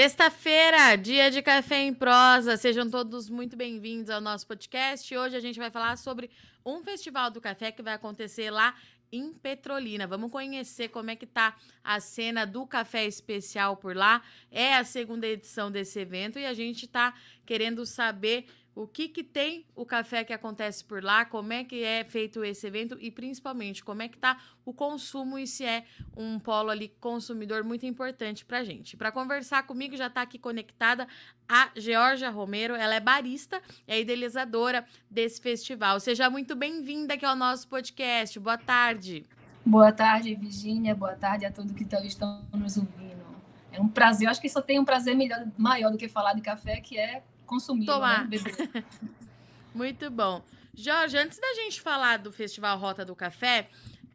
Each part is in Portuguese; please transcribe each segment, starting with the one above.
Sexta-feira, dia de café em prosa. Sejam todos muito bem-vindos ao nosso podcast. Hoje a gente vai falar sobre um festival do café que vai acontecer lá em Petrolina. Vamos conhecer como é que tá a cena do café especial por lá. É a segunda edição desse evento e a gente tá querendo saber o que, que tem o café que acontece por lá, como é que é feito esse evento e principalmente como é que está o consumo e se é um polo ali consumidor muito importante para gente. Para conversar comigo já está aqui conectada a Georgia Romero, ela é barista, é idealizadora desse festival. Seja muito bem-vinda aqui ao nosso podcast. Boa tarde. Boa tarde, Virginia. Boa tarde a todos que estão nos ouvindo. É um prazer, eu acho que só tem um prazer melhor, maior do que falar de café, que é consumir, Tomar. Né, Muito bom. Jorge, antes da gente falar do Festival Rota do Café,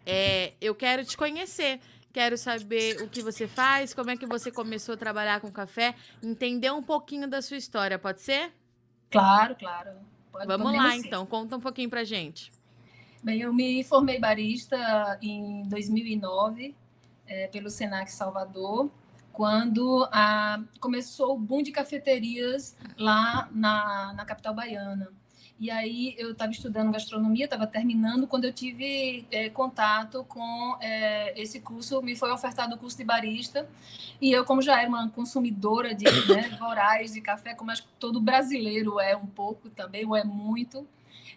é, eu quero te conhecer. Quero saber o que você faz, como é que você começou a trabalhar com café, entender um pouquinho da sua história, pode ser? Claro, claro. Pode, Vamos lá, então. Conta um pouquinho pra gente. Bem, eu me formei barista em 2009 é, pelo Senac Salvador quando ah, começou o boom de cafeterias lá na, na capital baiana. E aí eu estava estudando gastronomia, estava terminando, quando eu tive é, contato com é, esse curso, me foi ofertado o curso de barista, e eu, como já era uma consumidora de né, voraz de café, como acho que todo brasileiro é um pouco também, ou é muito,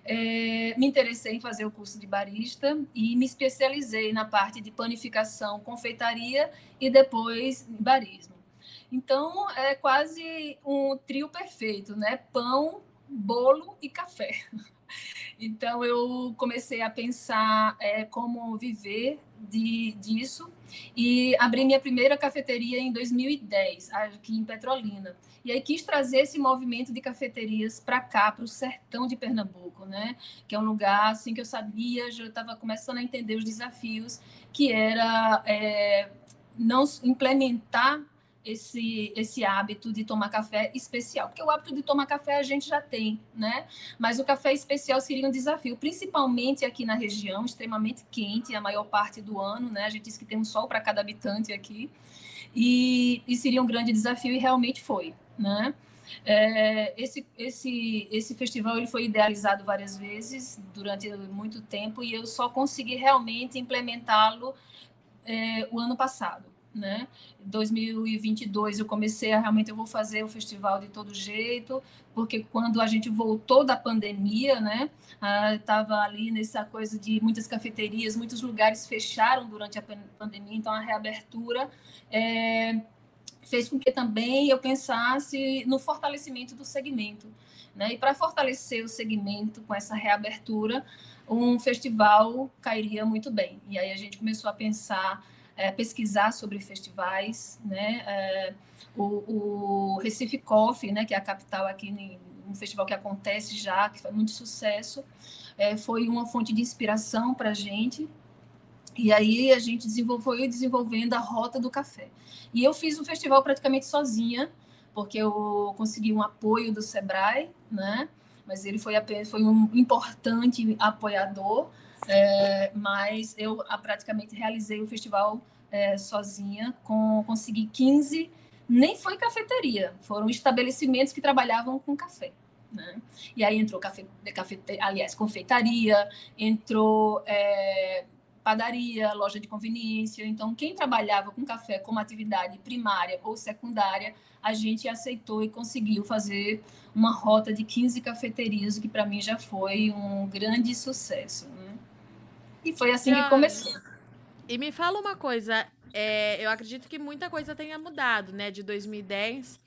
é, me interessei em fazer o curso de barista e me especializei na parte de panificação, confeitaria e depois barismo. Então, é quase um trio perfeito, né? Pão, bolo e café. Então, eu comecei a pensar é, como viver de, disso e abri minha primeira cafeteria em 2010, aqui em Petrolina. E aí quis trazer esse movimento de cafeterias para cá, para o sertão de Pernambuco, né? Que é um lugar assim que eu sabia, já estava começando a entender os desafios, que era é, não implementar esse, esse hábito de tomar café especial, porque o hábito de tomar café a gente já tem, né? Mas o café especial seria um desafio, principalmente aqui na região, extremamente quente a maior parte do ano, né? A gente diz que tem um sol para cada habitante aqui, e, e seria um grande desafio, e realmente foi, né? É, esse, esse, esse festival ele foi idealizado várias vezes durante muito tempo e eu só consegui realmente implementá-lo é, o ano passado né? 2022 eu comecei a realmente eu vou fazer o festival de todo jeito, porque quando a gente voltou da pandemia, né, estava ali nessa coisa de muitas cafeterias, muitos lugares fecharam durante a pandemia, então a reabertura é, fez com que também eu pensasse no fortalecimento do segmento, né? E para fortalecer o segmento com essa reabertura, um festival cairia muito bem. E aí a gente começou a pensar é, pesquisar sobre festivais, né? É, o, o, Recife Coffee, né, que é a capital aqui, um festival que acontece já, que faz muito sucesso, é, foi uma fonte de inspiração para a gente. E aí a gente foi desenvolvendo a rota do café. E eu fiz o festival praticamente sozinha, porque eu consegui um apoio do Sebrae, né? Mas ele foi, foi um importante apoiador é, mas eu a, praticamente realizei o festival é, sozinha, com consegui 15, nem foi cafeteria, foram estabelecimentos que trabalhavam com café. Né? E aí entrou café, café aliás, confeitaria, entrou é, padaria, loja de conveniência. Então, quem trabalhava com café como atividade primária ou secundária, a gente aceitou e conseguiu fazer uma rota de 15 cafeterias, o que para mim já foi um grande sucesso. E foi assim que começou. E me fala uma coisa, é, eu acredito que muita coisa tenha mudado, né? De 2010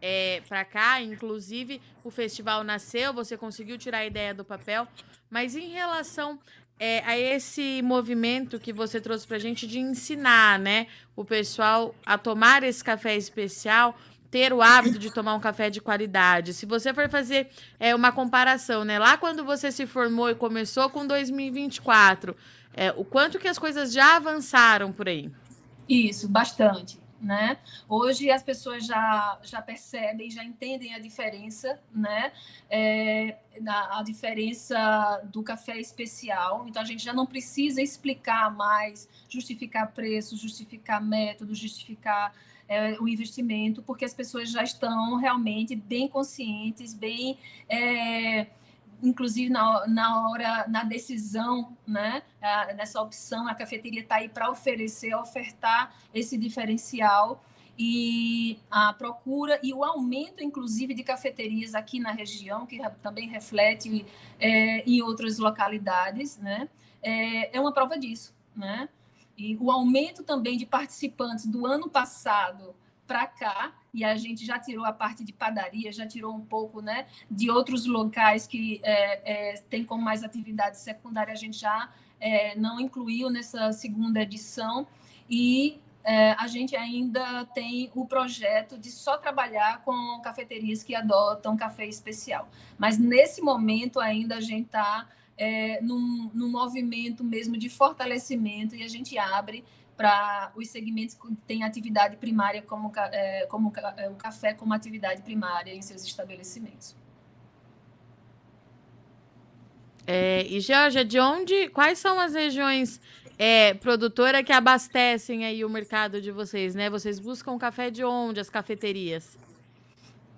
é, para cá, inclusive o festival nasceu, você conseguiu tirar a ideia do papel, mas em relação é, a esse movimento que você trouxe para a gente de ensinar, né, o pessoal a tomar esse café especial, ter o hábito de tomar um café de qualidade. Se você for fazer é, uma comparação, né? Lá quando você se formou e começou com 2024, é, o quanto que as coisas já avançaram por aí? Isso, bastante. Né? Hoje as pessoas já, já percebem, já entendem a diferença, né? É, a, a diferença do café especial. Então a gente já não precisa explicar mais, justificar preço, justificar método, justificar é, o investimento, porque as pessoas já estão realmente bem conscientes, bem. É, inclusive na, na hora, na decisão, né, nessa opção, a cafeteria está aí para oferecer, ofertar esse diferencial e a procura e o aumento, inclusive, de cafeterias aqui na região, que também reflete é, em outras localidades, né, é, é uma prova disso, né, e o aumento também de participantes do ano passado para cá, e a gente já tirou a parte de padaria, já tirou um pouco né, de outros locais que é, é, tem como mais atividade secundária, a gente já é, não incluiu nessa segunda edição. E é, a gente ainda tem o projeto de só trabalhar com cafeterias que adotam café especial. Mas nesse momento ainda a gente está é, num, num movimento mesmo de fortalecimento e a gente abre para os segmentos que têm atividade primária, como, é, como é, o café como atividade primária em seus estabelecimentos. É, e Georgia, de onde, quais são as regiões é, produtoras que abastecem aí o mercado de vocês, né? Vocês buscam café de onde, as cafeterias?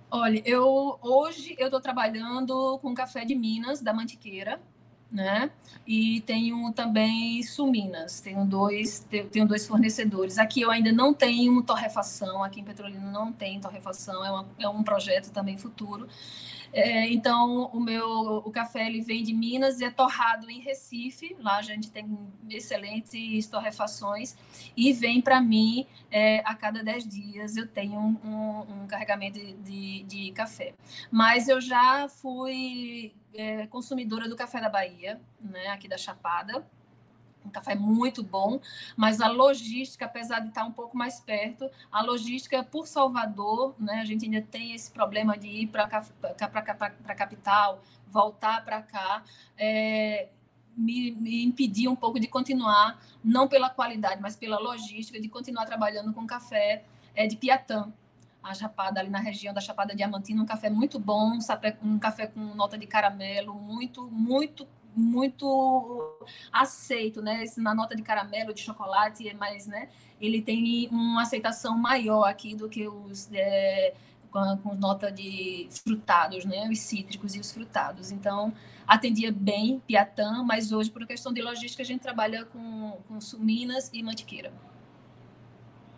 Olha, eu hoje eu estou trabalhando com café de Minas, da Mantiqueira, né? E tenho também Suminas, tenho dois, tenho dois fornecedores. Aqui eu ainda não tenho torrefação, aqui em Petrolina não tem torrefação, é, uma, é um projeto também futuro. É, então, o meu o café ele vem de Minas e é torrado em Recife. Lá a gente tem excelentes torrefações e vem para mim é, a cada 10 dias eu tenho um, um, um carregamento de, de, de, café. Mas eu já fui é, consumidora do café da Bahia, né, aqui da Chapada um café muito bom, mas a logística, apesar de estar um pouco mais perto, a logística por Salvador, né, a gente ainda tem esse problema de ir para a capital, voltar para cá, é, me, me impedir um pouco de continuar, não pela qualidade, mas pela logística, de continuar trabalhando com café é, de Piatã, a Chapada, ali na região da Chapada Diamantina, um café muito bom, um café com nota de caramelo, muito, muito muito aceito, né? Na nota de caramelo, de chocolate, mas, né? Ele tem uma aceitação maior aqui do que os é, com, com, nota de frutados, né? Os cítricos e os frutados. Então, atendia bem Piatã, mas hoje, por questão de logística, a gente trabalha com, com Suminas e Mantiqueira.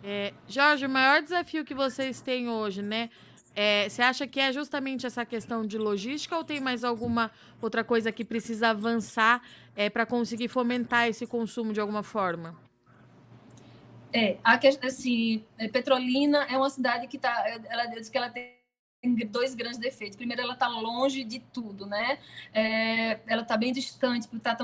É, Jorge, o maior desafio que vocês têm hoje, né? É, você acha que é justamente essa questão de logística ou tem mais alguma outra coisa que precisa avançar é, para conseguir fomentar esse consumo de alguma forma? É, a assim, é, Petrolina é uma cidade que está, ela diz que ela tem dois grandes defeitos. Primeiro, ela está longe de tudo, né? É, ela está bem distante, está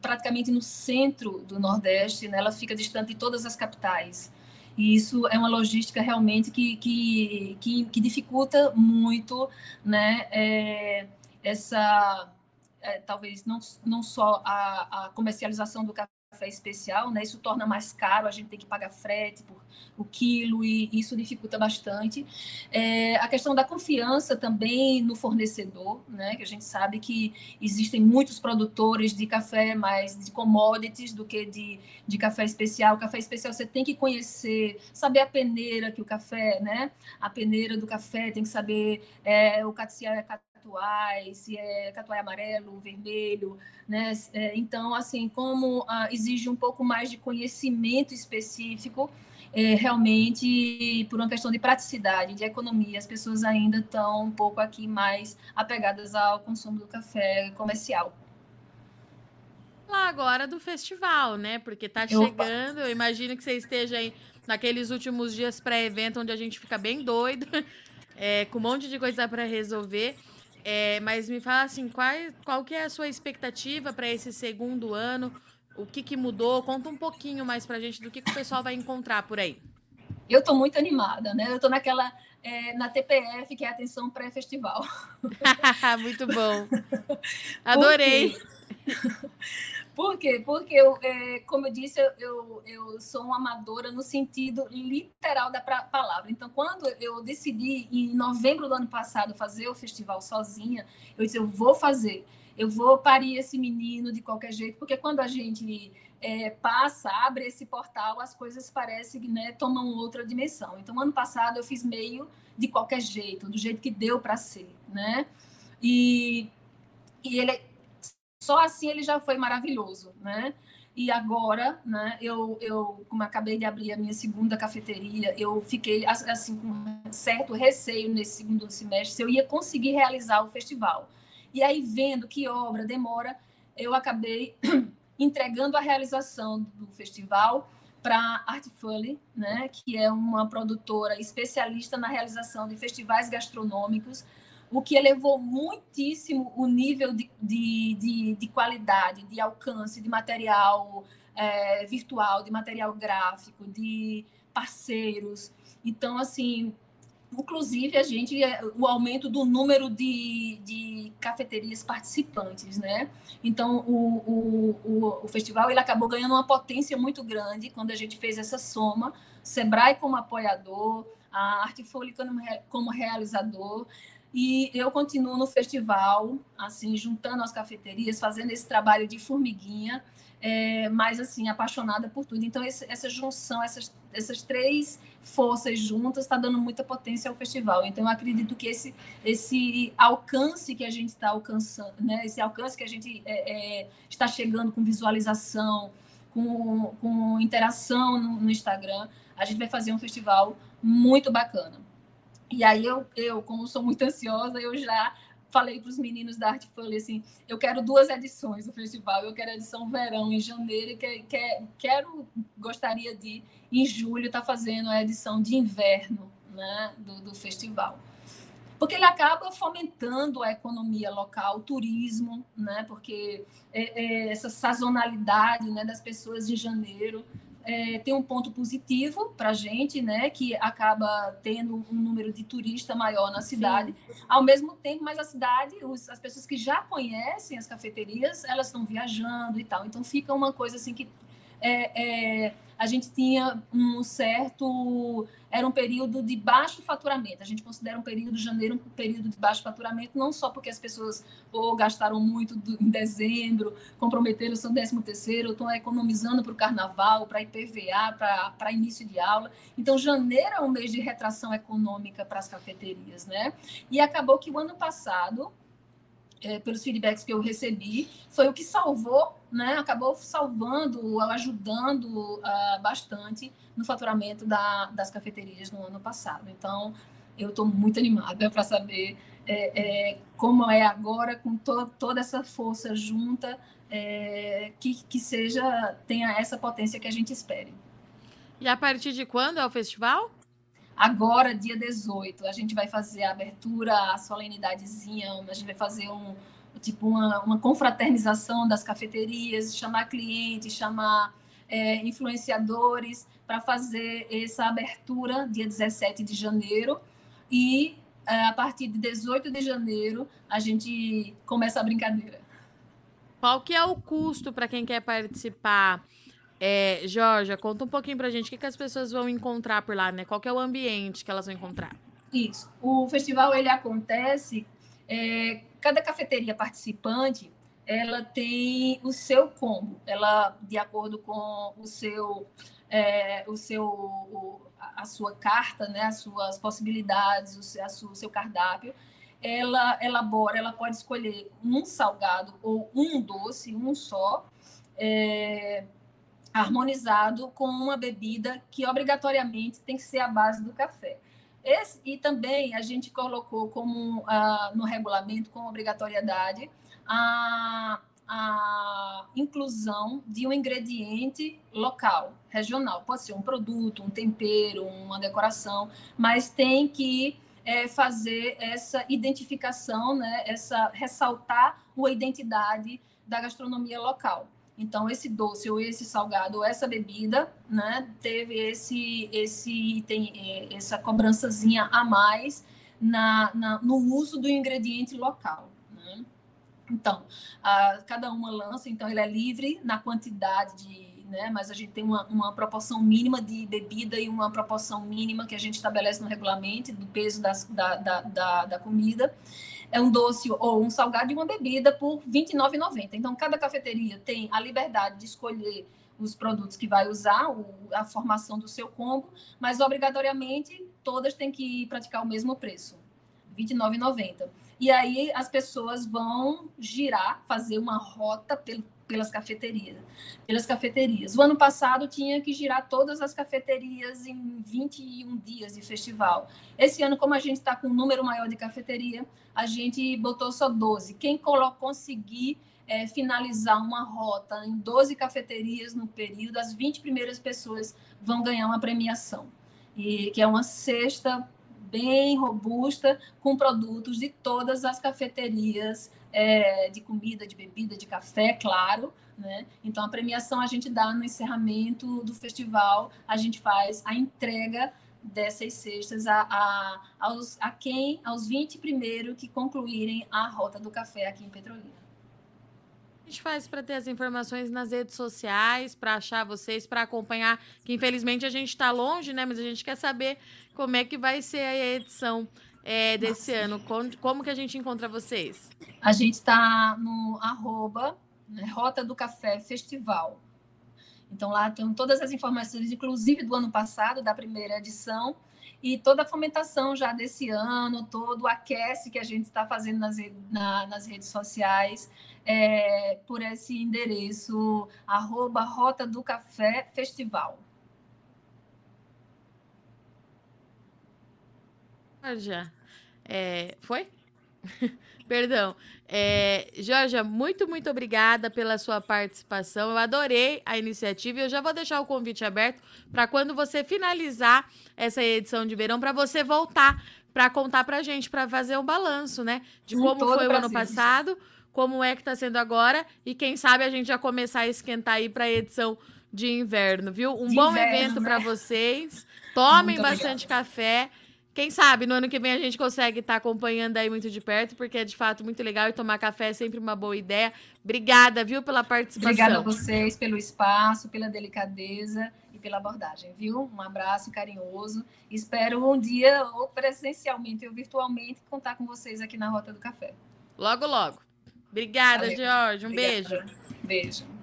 praticamente no centro do Nordeste, né? Ela fica distante de todas as capitais. E isso é uma logística realmente que, que, que, que dificulta muito né, é, essa, é, talvez não, não só a, a comercialização do café café especial, né? Isso torna mais caro, a gente tem que pagar frete por o quilo e isso dificulta bastante. É, a questão da confiança também no fornecedor, né? Que a gente sabe que existem muitos produtores de café mais de commodities do que de, de café especial. Café especial você tem que conhecer, saber a peneira que o café, né? A peneira do café tem que saber é, o catiá catuai, se é catuai amarelo, vermelho, né? É, então, assim, como ah, exige um pouco mais de conhecimento específico, é, realmente, por uma questão de praticidade, de economia, as pessoas ainda estão um pouco aqui mais apegadas ao consumo do café comercial. Lá agora do festival, né? Porque tá chegando, eu imagino que você esteja aí naqueles últimos dias pré-evento onde a gente fica bem doido, é, com um monte de coisa para resolver. É, mas me fala assim, qual, qual que é a sua expectativa para esse segundo ano? O que, que mudou? Conta um pouquinho mais para a gente do que, que o pessoal vai encontrar por aí. Eu estou muito animada, né? Eu estou naquela é, na TPF, que é a atenção pré-festival. muito bom. Adorei. Por quê? Porque, eu, é, como eu disse, eu, eu, eu, sou uma amadora no sentido literal da palavra. Então, quando eu decidi, em novembro do ano passado, fazer o festival sozinha, eu disse, eu vou fazer. eu vou parir esse menino de qualquer jeito, porque quando a gente é, passa, abre esse portal, as coisas parecem, né, tomam outra dimensão. Então, ano passado eu fiz meio de qualquer jeito, do jeito que deu para ser, né? E, e ele só assim ele já foi maravilhoso, né? E agora, né, eu, eu, como acabei de abrir a minha segunda cafeteria, eu fiquei assim com certo receio nesse segundo semestre se eu ia conseguir realizar o festival. E aí, vendo que obra demora, eu acabei entregando a realização do festival para Artfully, né, que é uma produtora especialista na realização de festivais gastronômicos, o que elevou muitíssimo o nível de, de, de, de qualidade, de alcance, de material é, virtual, de material gráfico, de parceiros. Então, assim, inclusive a gente é, o aumento do número de, de cafeterias participantes, né? Então o, o, o, festival ele acabou ganhando uma potência muito grande quando a gente fez essa soma, Sebrae como apoiador, a Artfolio como, como realizador e eu continuo no festival, assim juntando as cafeterias, fazendo esse trabalho de formiguinha é, mas assim, apaixonada por tudo. Então, esse, essa junção, essas, essas três forças juntas, está dando muita potência ao festival. Então, eu acredito que esse, esse alcance que a gente está alcançando, né? esse alcance que a gente é, é, está chegando com visualização, com, com interação no, no Instagram, a gente vai fazer um festival muito bacana. E aí eu, eu, como sou muito ansiosa, eu já falei para os meninos da Arte falei assim, eu quero duas edições do festival, eu quero a edição verão em janeiro, que, que, quero, gostaria de, em julho, estar tá fazendo a edição de inverno né, do, do festival. Porque ele acaba fomentando a economia local, o turismo, né, porque é, é, essa sazonalidade né, das pessoas de janeiro é, tem um ponto positivo para a gente, né, que acaba tendo um número de turista maior na cidade. Sim. Ao mesmo tempo, mas a cidade, os, as pessoas que já conhecem as cafeterias, elas estão viajando e tal. Então fica uma coisa assim que é, é, a gente tinha um certo. Era um período de baixo faturamento. A gente considera um período de janeiro um período de baixo faturamento, não só porque as pessoas ou gastaram muito em dezembro, comprometeram o seu 13 terceiro, estão economizando para o carnaval, para IPVA, para início de aula. Então, janeiro é um mês de retração econômica para as cafeterias, né? E acabou que o ano passado é, pelos feedbacks que eu recebi, foi o que salvou, né? Acabou salvando, ajudando uh, bastante no faturamento da, das cafeterias no ano passado. Então, eu estou muito animada para saber é, é, como é agora, com to toda essa força junta, é, que, que seja, tenha essa potência que a gente espere. E a partir de quando é o festival? Agora, dia 18, a gente vai fazer a abertura, a solenidadezinha, a gente vai fazer um tipo uma, uma confraternização das cafeterias, chamar clientes, chamar é, influenciadores para fazer essa abertura dia 17 de janeiro e é, a partir de 18 de janeiro a gente começa a brincadeira. Qual que é o custo para quem quer participar? É, Jorge, conta um pouquinho pra gente o que, que as pessoas vão encontrar por lá, né? Qual é o ambiente que elas vão encontrar? Isso. O festival ele acontece, é, cada cafeteria participante ela tem o seu combo, ela de acordo com o seu é, o seu o, a sua carta, né, as suas possibilidades, o seu, o seu cardápio, ela elabora, ela pode escolher um salgado ou um doce, um só. É, harmonizado com uma bebida que obrigatoriamente tem que ser a base do café. Esse, e também a gente colocou como uh, no regulamento com obrigatoriedade a, a inclusão de um ingrediente local, regional. Pode ser um produto, um tempero, uma decoração, mas tem que é, fazer essa identificação, né, essa ressaltar a identidade da gastronomia local. Então, esse doce ou esse salgado ou essa bebida, né, teve esse, esse tem é, essa cobrançazinha a mais na, na no uso do ingrediente local. Né? Então, a, cada uma lança, então ele é livre na quantidade de né? Mas a gente tem uma, uma proporção mínima de bebida e uma proporção mínima que a gente estabelece no regulamento do peso das, da, da, da, da comida é um doce ou um salgado e uma bebida por R$ 29,90. Então, cada cafeteria tem a liberdade de escolher os produtos que vai usar, a formação do seu combo, mas obrigatoriamente todas têm que praticar o mesmo preço, R$ 29,90. E aí as pessoas vão girar, fazer uma rota pelo, pelas cafeterias, pelas cafeterias. O ano passado tinha que girar todas as cafeterias em 21 dias de festival. Esse ano, como a gente está com um número maior de cafeteria, a gente botou só 12. Quem conseguir é, finalizar uma rota em 12 cafeterias no período, as 20 primeiras pessoas vão ganhar uma premiação. E que é uma cesta bem robusta com produtos de todas as cafeterias é, de comida, de bebida, de café, claro. Né? Então, a premiação a gente dá no encerramento do festival, a gente faz a entrega dessas cestas a, a, aos, a quem, aos 20 primeiros que concluírem a rota do café aqui em Petrolina. A gente faz para ter as informações nas redes sociais, para achar vocês, para acompanhar, que infelizmente a gente está longe, né? Mas a gente quer saber como é que vai ser a edição é, desse Nossa. ano. Como, como, que a gente encontra vocês? A gente está no arroba, né, Rota do Café Festival. Então lá tem todas as informações, inclusive do ano passado, da primeira edição, e toda a fomentação já desse ano, todo o aquece que a gente está fazendo nas, na, nas redes sociais, é, por esse endereço, arroba Rota do Café Festival. Georgia, é, foi? Perdão. É, Georgia, muito, muito obrigada pela sua participação. Eu adorei a iniciativa e eu já vou deixar o convite aberto para quando você finalizar essa edição de verão, para você voltar para contar para gente, para fazer um balanço, né? De como foi o ano passado, como é que está sendo agora e quem sabe a gente já começar a esquentar aí para a edição de inverno, viu? Um de bom inverno, evento né? para vocês. Tomem muito bastante obrigada. café. Quem sabe no ano que vem a gente consegue estar tá acompanhando aí muito de perto, porque é de fato muito legal e tomar café é sempre uma boa ideia. Obrigada, viu, pela participação. Obrigada a vocês pelo espaço, pela delicadeza e pela abordagem, viu? Um abraço carinhoso. Espero um dia, ou presencialmente ou virtualmente, contar com vocês aqui na Rota do Café. Logo, logo. Obrigada, Valeu. Jorge. Um Obrigada. beijo. Beijo.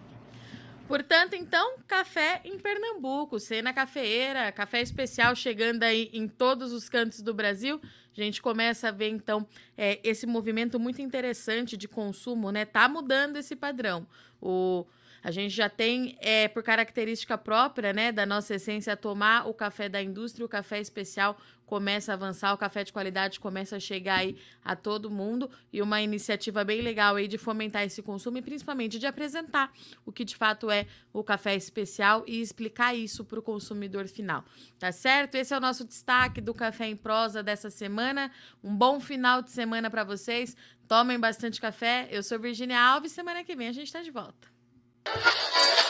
Portanto, então, café em Pernambuco, cena cafeeira, café especial chegando aí em todos os cantos do Brasil. A gente começa a ver, então, é, esse movimento muito interessante de consumo, né? Tá mudando esse padrão. O, a gente já tem, é, por característica própria, né, da nossa essência, tomar o café da indústria, o café especial começa a avançar, o café de qualidade começa a chegar aí a todo mundo e uma iniciativa bem legal aí de fomentar esse consumo e principalmente de apresentar o que de fato é o café especial e explicar isso para o consumidor final. Tá certo? Esse é o nosso destaque do Café em Prosa dessa semana. Um bom final de semana para vocês. Tomem bastante café. Eu sou Virginia Alves. Semana que vem a gente está de volta. you